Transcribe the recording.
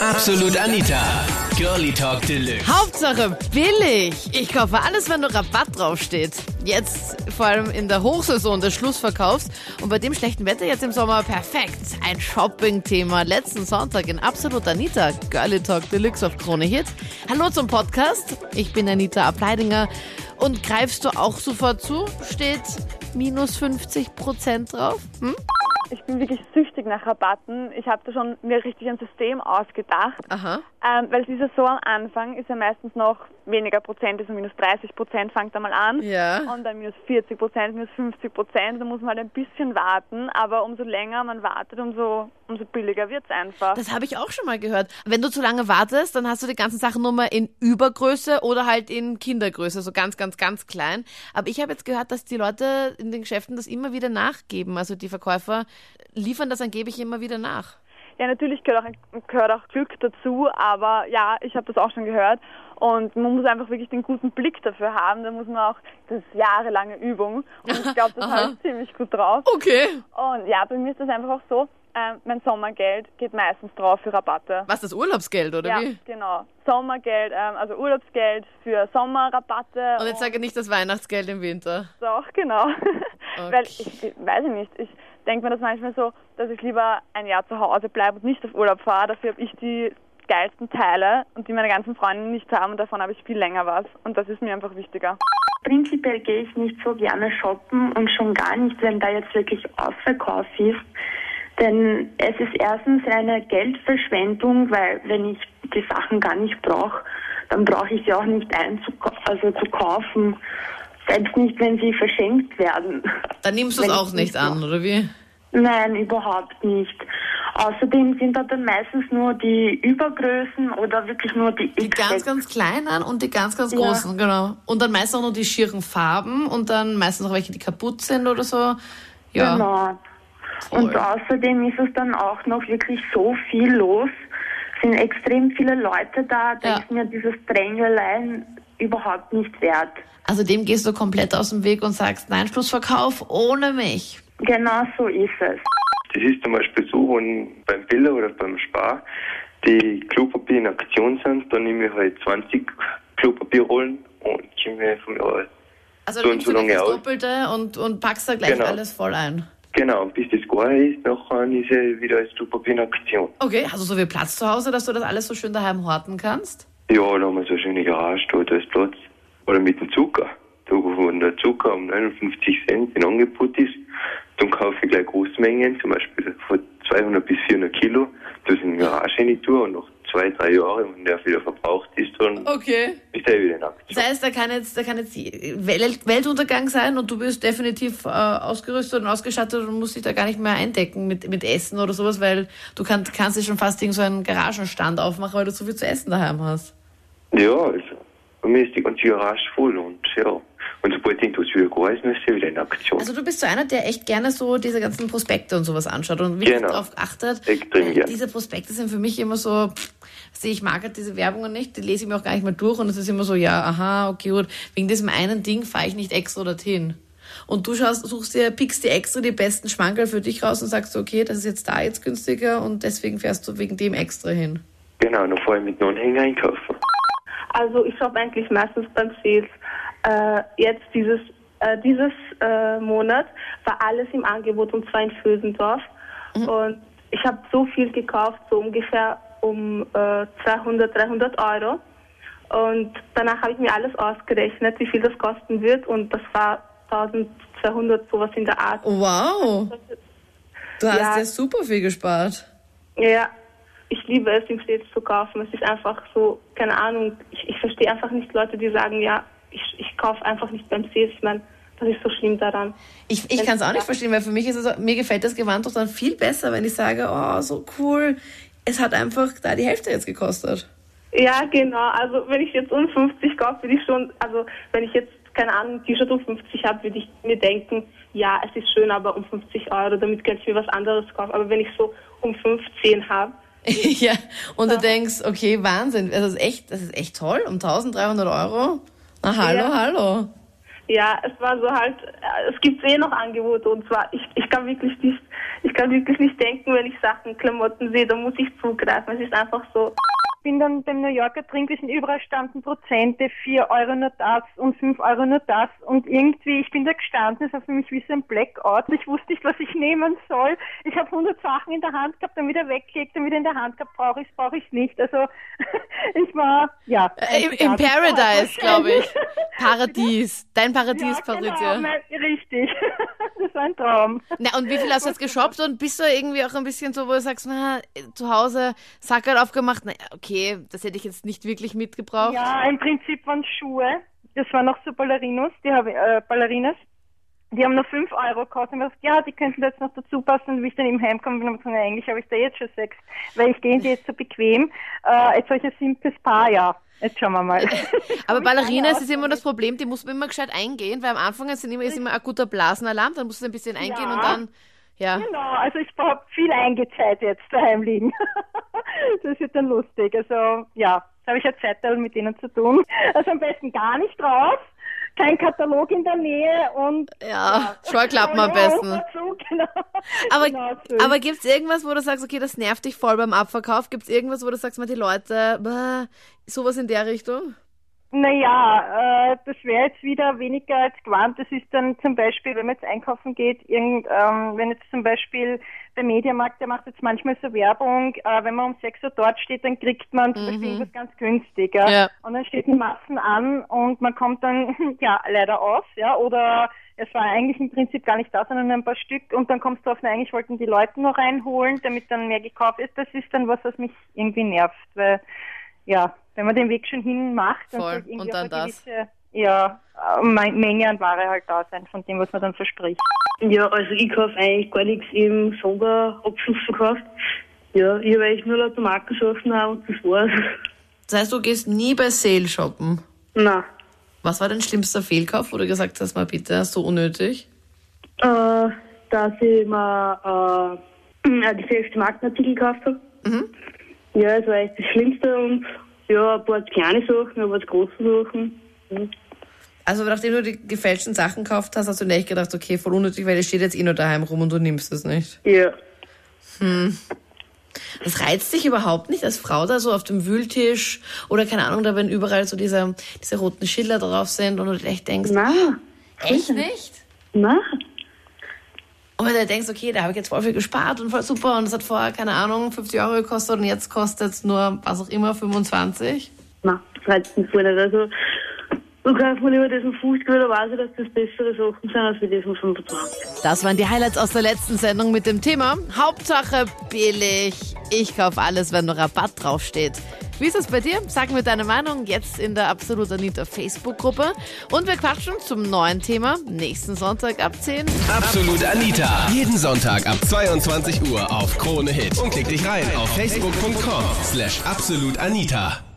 Absolut Anita. Girlie Talk Deluxe. Hauptsache billig. Ich kaufe alles, wenn nur Rabatt draufsteht. Jetzt vor allem in der Hochsaison des Schlussverkaufs und bei dem schlechten Wetter jetzt im Sommer perfekt. Ein Shopping-Thema letzten Sonntag in Absolut Anita. Girlie Talk Deluxe auf Krone Hit. Hallo zum Podcast. Ich bin Anita Ableidinger. Und greifst du auch sofort zu? Steht minus 50 Prozent drauf? Hm? Ich bin wirklich süchtig nach Rabatten. Ich habe da schon mir richtig ein System ausgedacht. Aha. Ähm, weil es ist ja so am Anfang, ist ja meistens noch weniger Prozent, also minus 30 Prozent fängt da mal an. Ja. Und dann minus 40 Prozent, minus 50 Prozent. Da muss man halt ein bisschen warten. Aber umso länger man wartet, umso, umso billiger wird's einfach. Das habe ich auch schon mal gehört. Wenn du zu lange wartest, dann hast du die ganzen Sachen nur mal in Übergröße oder halt in Kindergröße, so ganz, ganz, ganz klein. Aber ich habe jetzt gehört, dass die Leute in den Geschäften das immer wieder nachgeben. Also die Verkäufer liefern das angeblich immer wieder nach. Ja, natürlich gehört auch, gehört auch Glück dazu, aber ja, ich habe das auch schon gehört. Und man muss einfach wirklich den guten Blick dafür haben. Da muss man auch, das ist jahrelange Übung. Und ich glaube, das habe ich ziemlich gut drauf. Okay. Und ja, bei mir ist das einfach auch so, ähm, mein Sommergeld geht meistens drauf für Rabatte. Was, das Urlaubsgeld oder ja, wie? genau. Sommergeld, ähm, also Urlaubsgeld für Sommerrabatte. Und jetzt sage nicht das Weihnachtsgeld im Winter. Doch, genau. Weil Okay. ich, ich weiß ich nicht, ich denke mir das manchmal so, dass ich lieber ein Jahr zu Hause bleibe und nicht auf Urlaub fahre. Dafür habe ich die geilsten Teile und die meine ganzen Freunde nicht haben und davon habe ich viel länger was. Und das ist mir einfach wichtiger. Prinzipiell gehe ich nicht so gerne shoppen und schon gar nicht, wenn da jetzt wirklich Ausverkauf ist. Denn es ist erstens eine Geldverschwendung, weil wenn ich die Sachen gar nicht brauche, dann brauche ich sie auch nicht einzukau also zu kaufen. Selbst nicht, wenn sie verschenkt werden. Dann nimmst du es auch nicht an, oder wie? Nein, überhaupt nicht. Außerdem sind da dann meistens nur die Übergrößen oder wirklich nur die Die ganz, ganz kleinen und die ganz, ganz Ja. großen, genau. Und dann meistens auch noch die schieren Farben und dann meistens auch welche, die kaputt sind oder so. Ja. Genau. Toll. Und außerdem ist es dann auch noch wirklich so viel los. Es sind extrem viele Leute da. Da Ja. ist mir dieses Drängelein überhaupt nicht wert. Also dem gehst du komplett aus dem Weg und sagst, nein, Schlussverkauf ohne mich. Genau so ist es. Das ist zum Beispiel so, wenn beim Biller oder beim Spar die Klopapier in Aktion sind, dann nehme ich halt 20 Klopapierrollen und mir von mir Also So du und nimmst so lange das aus. Doppelte und, und packst da gleich Genau. alles voll ein. Genau, bis das gar ist, nachher ist er wieder als Klopapier in Aktion. Okay, hast du so viel Platz zu Hause, dass du das alles so schön daheim horten kannst? Ja, da haben wir so eine schöne Garage, da, ist Platz. Oder mit dem Zucker. Da, wo der Zucker um 59 Cent in Angebot ist, dann kaufe ich gleich Großmengen, zum Beispiel von 200 bis 400 Kilo, das in die Garage rein tue und nach zwei, drei Jahren, wenn der wieder verbraucht ist, dann Okay. ist er wieder in Aktion. Das heißt, da kann jetzt, da kann jetzt Welt, Weltuntergang sein und du bist definitiv äh, ausgerüstet und ausgestattet und musst dich da gar nicht mehr eindecken mit, mit Essen oder sowas, weil du kann, kannst dir schon fast irgend so einen Garagenstand aufmachen, weil du so viel zu essen daheim hast. Ja, also, bei mir ist die ganze Garage voll und ja. Und sobald irgendwas wieder gar ist, ist er wieder in Aktion. Also du bist so einer, der echt gerne so diese ganzen Prospekte und sowas anschaut und wirklich Genau. darauf achtet. Extrem weil gern. Diese Prospekte sind für mich immer so, pff, sehe ich mag halt diese Werbungen nicht, die lese ich mir auch gar nicht mehr durch und es ist immer so, ja, aha, okay, gut, wegen diesem einen Ding fahre ich nicht extra dorthin. Und du schaust, suchst dir, pickst dir extra die besten Schmankerl für dich raus und sagst, okay, das ist jetzt da jetzt günstiger und deswegen fährst du wegen dem extra hin. Genau, dann fahre ich mit einem Anhänger einkaufen. Also ich shoppe eigentlich meistens beim Sales. Äh, jetzt dieses äh, dieses äh, Monat war alles im Angebot und zwar in Vösendorf. Und ich habe so viel gekauft, so ungefähr um äh, 200, 300 Euro. Und danach habe ich mir alles ausgerechnet, wie viel das kosten wird und das war 1200, sowas in der Art. Wow, du hast ja, super viel gespart. Ja, ich liebe es, im Sales zu kaufen. Es ist einfach so, keine Ahnung, ich, ich verstehe einfach nicht Leute, die sagen, ja, ich, ich kaufe einfach nicht beim Sales. Ich meine, das ist so schlimm daran. Ich, ich kann es auch nicht verstehen, weil für mich ist es, mir gefällt das Gewand doch dann viel besser, wenn ich sage, oh, so cool. Es hat einfach da die Hälfte jetzt gekostet. Ja, genau. Also wenn ich jetzt um 50 kaufe, würde ich schon, also wenn ich jetzt, keine Ahnung, ein T-Shirt um 50 habe, würde ich mir denken, ja, es ist schön, aber um 50 Euro, damit kann ich mir was anderes kaufen. Aber wenn ich so um 15 habe, ja, und du denkst, okay, Wahnsinn, das ist echt, das ist echt toll, um 1300 Euro. Na, hallo, Ja. hallo. Ja, es war so halt, äh, es gibt eh noch Angebote und zwar, ich, ich kann wirklich nicht, ich kann wirklich nicht denken, wenn ich Sachen, Klamotten sehe, da muss ich zugreifen. Es ist einfach so. Bin dann beim New Yorker Trinkwissen überall standen Prozente, 4 Euro nur das und 5 Euro nur das und irgendwie, ich bin da gestanden, es war für mich wie so ein Blackout. Ich wusste nicht, was ich nehmen soll. Ich habe 100 Sachen in der Hand gehabt, dann wieder weggelegt, dann wieder in der Hand gehabt, brauche ich es, brauche ich es nicht. Also ich war, ja. Äh, Im, Im Paradise, glaube ich. Paradies. Dein Paradies, ja, genau, Patricia. mein- richtig. das war ein Traum. Na, und wie viel hast du jetzt geshoppt und bist du irgendwie auch ein bisschen so, wo du sagst, na, zu Hause Sackerl aufgemacht, na, okay, das hätte ich jetzt nicht wirklich mitgebraucht. Ja, im Prinzip waren Schuhe. Das waren noch so Ballerinos, die habe äh, Ballerinas. Die haben nur 5 Euro gekostet. Und ich gesagt, ja, die könnten da jetzt noch dazu passen. Und wie ich dann eben heimkomme, bin ich gesagt, eigentlich habe ich da jetzt schon sechs, weil ich gehe die jetzt so bequem. Äh, jetzt habe ich ein simples Paar, ja. Jetzt schauen wir mal. Aber Ballerinas ist immer das Problem, die muss man immer gescheit eingehen, weil am Anfang sind immer, ist immer ein guter Blasenalarm, dann musst du ein bisschen eingehen Ja. und dann, ja. Genau, also ich habe viel eingezeit jetzt daheim liegen. das wird dann lustig. Also ja, da habe ich ja Zeit mit denen zu tun. Also am besten gar nicht raus, kein Katalog in der Nähe und Ja, Scheuklappen am besten. Dazu, genau. Aber, genau so. aber gibt's irgendwas, wo du sagst, okay, das nervt dich voll beim Abverkauf? Gibt's irgendwas, wo du sagst, mal die Leute, bäh, sowas in der Richtung? Naja, äh, das wäre jetzt wieder weniger als gewarnt. Das ist dann zum Beispiel, wenn man jetzt einkaufen geht, irgend, ähm, wenn jetzt zum Beispiel der Mediamarkt, der macht jetzt manchmal so Werbung, äh, wenn man um 6 Uhr dort steht, dann kriegt man zum Beispiel irgendwas ganz günstig. Ja? Ja. Und dann steht ein Massen an und man kommt dann ja leider aus, ja, oder es war eigentlich im Prinzip gar nicht da, sondern ein paar Stück und dann kommst du auf, na, eigentlich wollten die Leute noch reinholen, damit dann mehr gekauft ist. Das ist dann was, was mich irgendwie nervt, weil ja, wenn man den Weg schon hin macht, dann Voll. irgendwie Und dann eine das. gewisse ja, äh, Me- Menge an Ware halt da sein, von dem, was man dann verspricht. Ja, also ich kaufe eigentlich gar nichts im Sonderabschlussverkauf. Ja, ich habe eigentlich nur lauter Markensachen auch und das war's. Das heißt, du gehst nie bei Sale shoppen. Nein. Was war dein schlimmster Fehlkauf, wo du gesagt hast, mal bitte, so unnötig? Äh, dass ich mir äh, die feste Markenartikel gekauft habe. Mhm. Ja, das war echt das Schlimmste und ja, ein paar kleine Sachen, ein paar große Sachen. Mhm. Also nachdem du die gefälschten Sachen gekauft hast, hast du nicht gedacht, okay, voll unnötig, weil es steht jetzt eh nur daheim rum und du nimmst es nicht. Ja. Das reizt dich überhaupt nicht als Frau da so auf dem Wühltisch oder keine Ahnung, da wenn überall so diese, diese roten Schilder drauf sind und du echt denkst, Nein. echt nicht? Nein. Und wenn du denkst, okay, da habe ich jetzt voll viel gespart und voll super und das hat vorher, keine Ahnung, 50 Euro gekostet und jetzt kostet es nur, was auch immer, 25. Nein, das reizt mich voll nicht. Also, du kaufst mir lieber diesen 50, weil da weiß ich, dass das bessere Sachen sind als wie diesen 25. Das waren die Highlights aus der letzten Sendung mit dem Thema Hauptsache billig. Ich kaufe alles, wenn nur Rabatt draufsteht. Wie ist es bei dir? Sag mir deine Meinung jetzt in der Absolut Anita Facebook-Gruppe. Und wir quatschen zum neuen Thema nächsten Sonntag ab 10. Absolut Anita. Jeden Sonntag ab 22 Uhr auf Krone Hit. Und klick dich rein auf facebook.com slash absolutanita.